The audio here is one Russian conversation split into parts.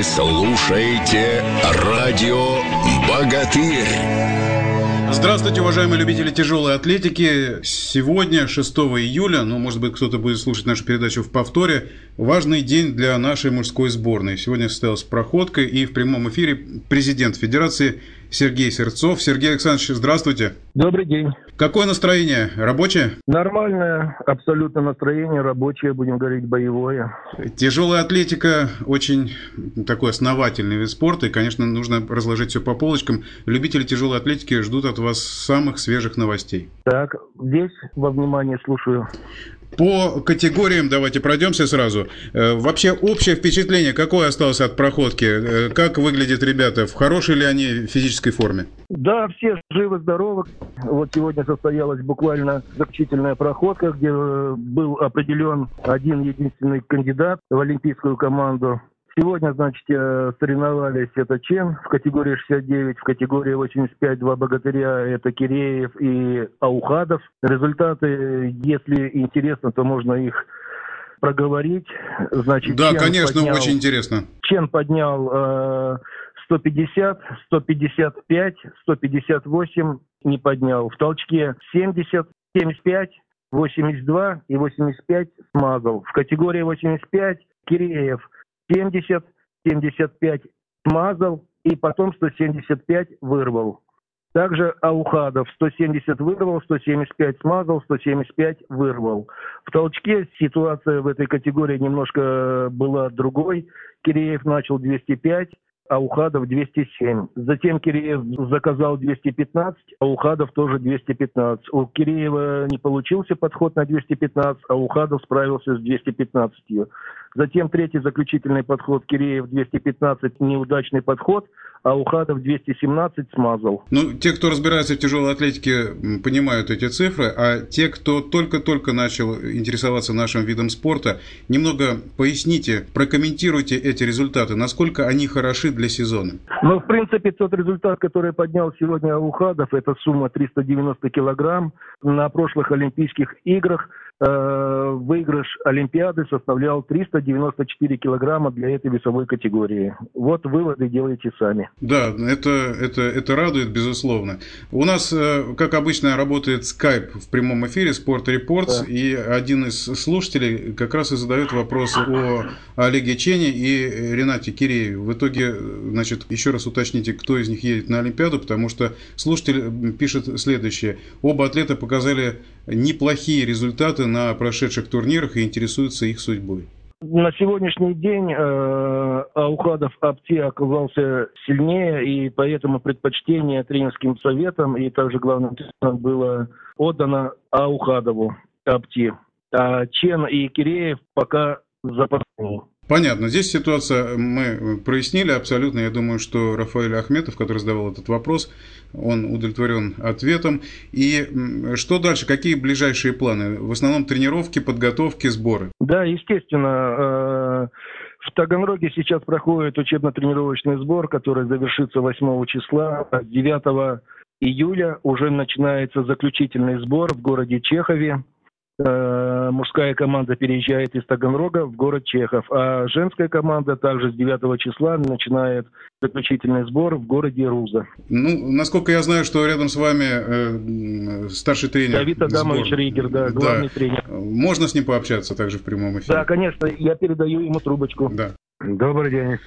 Вы слушаете радио «Богатырь». Здравствуйте, уважаемые любители тяжелой атлетики. Сегодня, 6 июля, ну, может быть, кто-то будет слушать нашу передачу в повторе, важный день для нашей мужской сборной. Сегодня состоялась проходка, и в прямом эфире президент Федерации Сергей Сердцов. Сергей Александрович, здравствуйте. Добрый день. Какое настроение? Рабочее? Нормальное, абсолютно настроение, рабочее, будем говорить, боевое. Тяжелая атлетика очень такой основательный вид спорта, и, конечно, нужно разложить все по полочкам. Любители тяжелой атлетики ждут от вас самых свежих новостей. Так, весь во внимание слушаю. По категориям давайте пройдемся сразу. Э, вообще общее впечатление какое осталось от проходки? Э, как выглядят ребята? В хорошей ли они физической форме? Да, все живы-здоровы. Вот сегодня состоялась буквально заключительная проходка, где э, был определен один единственный кандидат в олимпийскую команду. Сегодня, значит, э, соревновались это Чен в категории 69, в категории 85 два богатыря это Киреев и Аухадов. Результаты, если интересно, то можно их проговорить. Значит, да, Чен конечно, поднял, очень интересно. Чен поднял э, 150, 155, 158 не поднял. В толчке 70, 75, 82 и 85 смазал. В категории 85 Киреев 70, 75 смазал и потом 175 вырвал. Также Аухадов 170 вырвал, 175 смазал, 175 вырвал. В толчке ситуация в этой категории немножко была другой. Киреев начал 205, а Ухадов 207. Затем Киреев заказал 215, а Ухадов тоже 215. У Киреева не получился подход на 215, а Ухадов справился с 215. Затем третий заключительный подход Киреев 215, неудачный подход – а Ухадов 217 смазал. Ну, те, кто разбирается в тяжелой атлетике, понимают эти цифры, а те, кто только-только начал интересоваться нашим видом спорта, немного поясните, прокомментируйте эти результаты, насколько они хороши для сезона. Ну, в принципе, тот результат, который поднял сегодня Ухадов, это сумма 390 килограмм. На прошлых Олимпийских играх выигрыш Олимпиады составлял 394 килограмма для этой весовой категории. Вот выводы делайте сами. Да, это, это, это радует, безусловно. У нас, э, как обычно, работает скайп в прямом эфире Sport Reports, да. и один из слушателей как раз и задает вопрос о Олеге Чене и Ренате Кирееве. В итоге, значит, еще раз уточните, кто из них едет на Олимпиаду, потому что слушатель пишет следующее. Оба атлета показали неплохие результаты на прошедших турнирах и интересуются их судьбой. На сегодняшний день э, Аухадов Апти оказался сильнее, и поэтому предпочтение тренерским советом и также главным тренером было отдано Аухадову Апти. А Чен и Киреев пока запасные. Понятно. Здесь ситуация мы прояснили абсолютно. Я думаю, что Рафаэль Ахметов, который задавал этот вопрос, он удовлетворен ответом. И что дальше? Какие ближайшие планы? В основном тренировки, подготовки, сборы? Да, естественно. Э, в Таганроге сейчас проходит учебно-тренировочный сбор, который завершится 8 числа. 9 июля уже начинается заключительный сбор в городе Чехове. Э, мужская команда переезжает из Таганрога в город Чехов, а женская команда также с 9 числа начинает заключительный сбор в городе Руза. Ну, насколько я знаю, что рядом с вами э, старший тренер. Давид Адамович. Ригер, да, главный да. тренер. Можно с ним пообщаться также в прямом эфире? Да, конечно, я передаю ему трубочку. Да. Добрый день.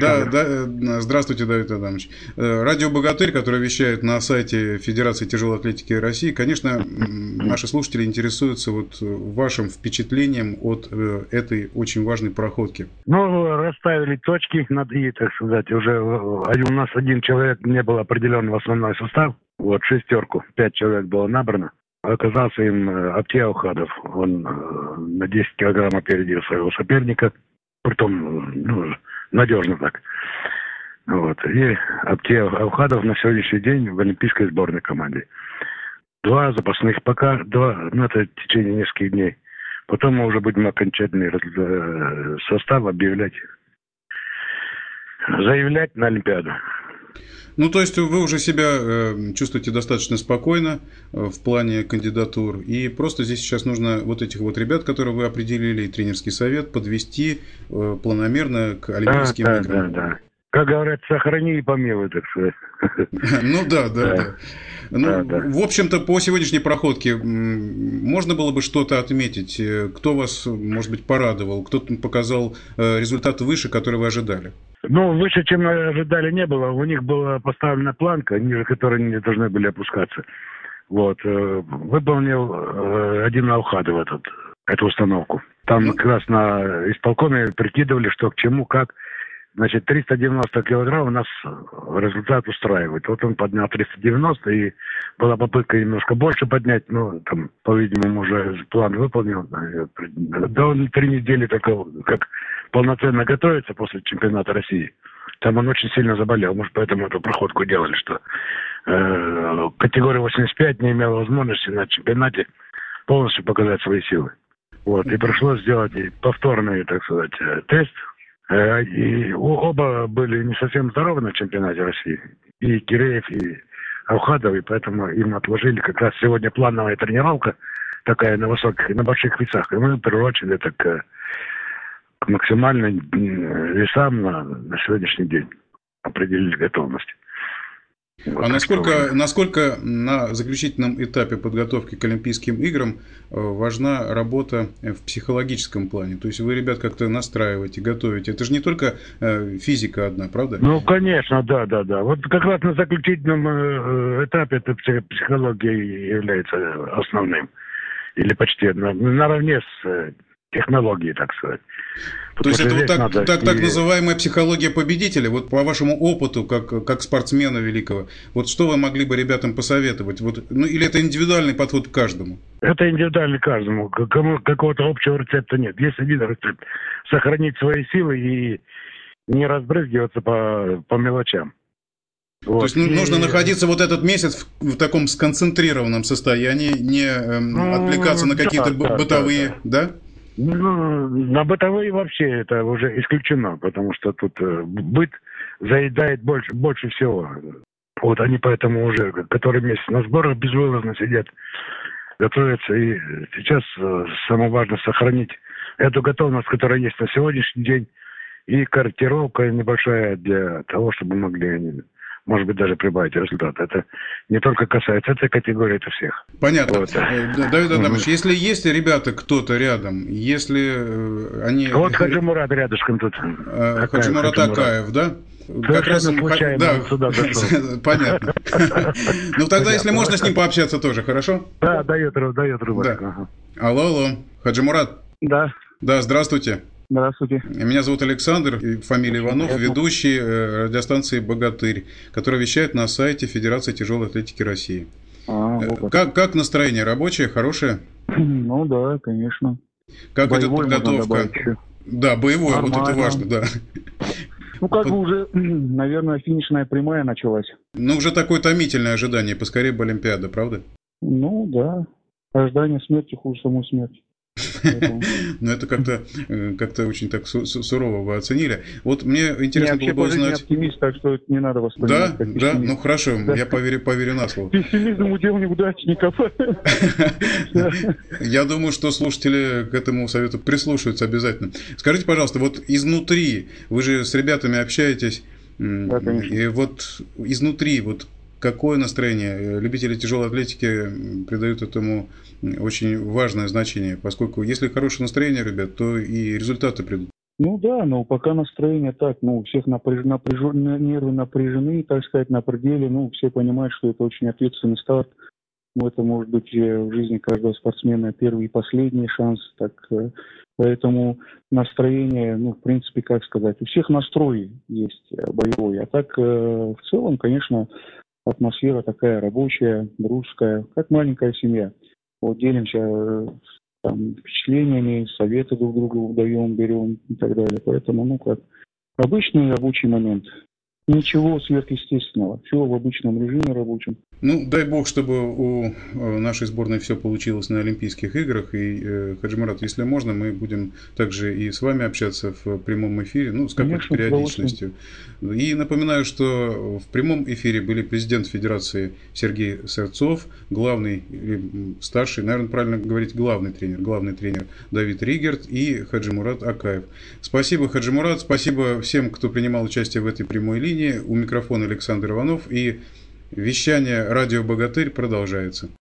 Да, да, э, здравствуйте, Давид Адамович. Э, радио «Богатырь», которое вещает на сайте Федерации тяжелой атлетики России, конечно, наши слушатели интересуются вот вашим впечатлением от э, этой очень важной проходки. Ну, расставили точки над «и», так сказать. Уже у нас один человек не был определен в основной состав. Вот шестерку, пять человек было набрано. Оказался им Аптия Ухадов. Он на 10 килограмм опередил своего соперника – притом ну, надежно так. Вот. И Аптия Аухадов на сегодняшний день в олимпийской сборной команде. Два запасных пока, два, ну это в течение нескольких дней. Потом мы уже будем окончательный э, состав объявлять. Заявлять на Олимпиаду. Ну, то есть вы уже себя э, чувствуете достаточно спокойно э, в плане кандидатур, и просто здесь сейчас нужно вот этих вот ребят, которые вы определили, и тренерский совет, подвести э, планомерно к Олимпийским да, играм. Да, да, да. Как говорят, сохрани и помилуй, так сказать. Ну да, да, да. Ну, в общем-то, по сегодняшней проходке можно было бы что-то отметить? Кто вас, может быть, порадовал? Кто показал результат выше, который вы ожидали? Ну, выше, чем ожидали, не было. У них была поставлена планка, ниже которой не должны были опускаться. Вот. Э, выполнил э, один Аухадов этот, эту установку. Там как раз на исполкоме прикидывали, что к чему, как. Значит, 390 килограмм у нас результат устраивает. Вот он поднял 390, и была попытка немножко больше поднять, но там, по-видимому, уже план выполнил. Да он три недели только как полноценно готовится после чемпионата России. Там он очень сильно заболел. Может, поэтому эту проходку делали, что э, категория 85 не имела возможности на чемпионате полностью показать свои силы. Вот, и пришлось сделать повторный, так сказать, э, тест. Э, и оба были не совсем здоровы на чемпионате России. И Киреев, и Аухадов, и поэтому им отложили как раз сегодня плановая тренировка такая на высоких, на больших весах. И мы приурочили это к максимально весам на, на сегодняшний день определили готовность. Вот а насколько, насколько на заключительном этапе подготовки к Олимпийским играм э, важна работа в психологическом плане? То есть вы ребят как-то настраиваете, готовите. Это же не только э, физика одна, правда? Ну, конечно, да, да, да. Вот как раз на заключительном э, этапе эта психология является основным. Или почти наравне с технологии, так сказать. То есть это вот так, так, и... так называемая психология победителя, вот по вашему опыту, как, как спортсмена великого, вот что вы могли бы ребятам посоветовать? Вот, ну, или это индивидуальный подход к каждому? Это индивидуальный каждому. Кому, какого-то общего рецепта нет. Есть один рецепт. Сохранить свои силы и не разбрызгиваться по, по мелочам. Вот. То есть и... нужно находиться вот этот месяц в, в таком сконцентрированном состоянии, не эм, ну, отвлекаться на какие-то да, бытовые, да? да? Ну, на бытовые вообще это уже исключено, потому что тут э, быт заедает больше, больше всего. Вот они поэтому уже который месяц на сборах безвылазно сидят, готовятся. И сейчас э, самое важное сохранить эту готовность, которая есть на сегодняшний день, и корректировка небольшая для того, чтобы могли они может быть, даже прибавить результат. Это не только касается этой категории, это всех. Понятно. Вот. Э, Давид Адамович, mm если есть ребята, кто-то рядом, если э, они... Вот Хаджимурат рядышком тут. Акаев, Хаджимурат Акаев, да? Как раз случайно да, сюда зашел. Понятно. Ну тогда, если можно с ним пообщаться тоже, хорошо? Да, дает, дает рыбак. Алло, алло, Хаджимурат. Да. Да, здравствуйте. Здравствуйте. Меня зовут Александр, фамилия Иванов, ведущий э, радиостанции «Богатырь», которая вещает на сайте Федерации тяжелой атлетики России. А, вот э, как, как настроение? Рабочее, хорошее? Ну да, конечно. Как боевой идет подготовка? Да, боевое, Нормально. вот это важно, да. Ну, как бы уже, наверное, финишная прямая началась. Ну, уже такое томительное ожидание, поскорее бы Олимпиада, правда? Ну, да. Ожидание смерти хуже самой смерти. Ну, это как-то э, как-то очень так сурово вы оценили. Вот мне интересно было бы узнать... оптимист, так что не надо воспринимать Да, да, ну хорошо, я поверю, поверю на слово. Пессимизм удел неудачников. Я думаю, что слушатели к этому совету прислушаются обязательно. Скажите, пожалуйста, вот изнутри, вы же с ребятами общаетесь, и вот изнутри, вот какое настроение? Любители тяжелой атлетики придают этому очень важное значение, поскольку если хорошее настроение, ребят, то и результаты придут. Ну да, но пока настроение так, ну, у всех напряж... Напряж... нервы напряжены, так сказать, на пределе, ну, все понимают, что это очень ответственный старт. Ну, это может быть в жизни каждого спортсмена первый и последний шанс, так, э, поэтому настроение, ну, в принципе, как сказать, у всех настрой есть э, боевой, а так, э, в целом, конечно, атмосфера такая рабочая, дружеская, как маленькая семья вот делимся э, там, впечатлениями, советы друг другу даем, берем и так далее. Поэтому, ну как, обычный рабочий момент. Ничего сверхъестественного. Все в обычном режиме рабочем. Ну, дай бог, чтобы у э, нашей сборной все получилось на Олимпийских играх. И, э, Хаджимарат, если можно, мы будем также и с вами общаться в прямом эфире, ну, с какой-то периодичностью. И напоминаю, что в прямом эфире были президент Федерации Сергей Сырцов, главный, старший, наверное, правильно говорить, главный тренер, главный тренер Давид Ригерт и Хаджимурат Акаев. Спасибо, Хаджимурат, спасибо всем, кто принимал участие в этой прямой линии. У микрофона Александр Иванов и Вещание «Радио Богатырь» продолжается.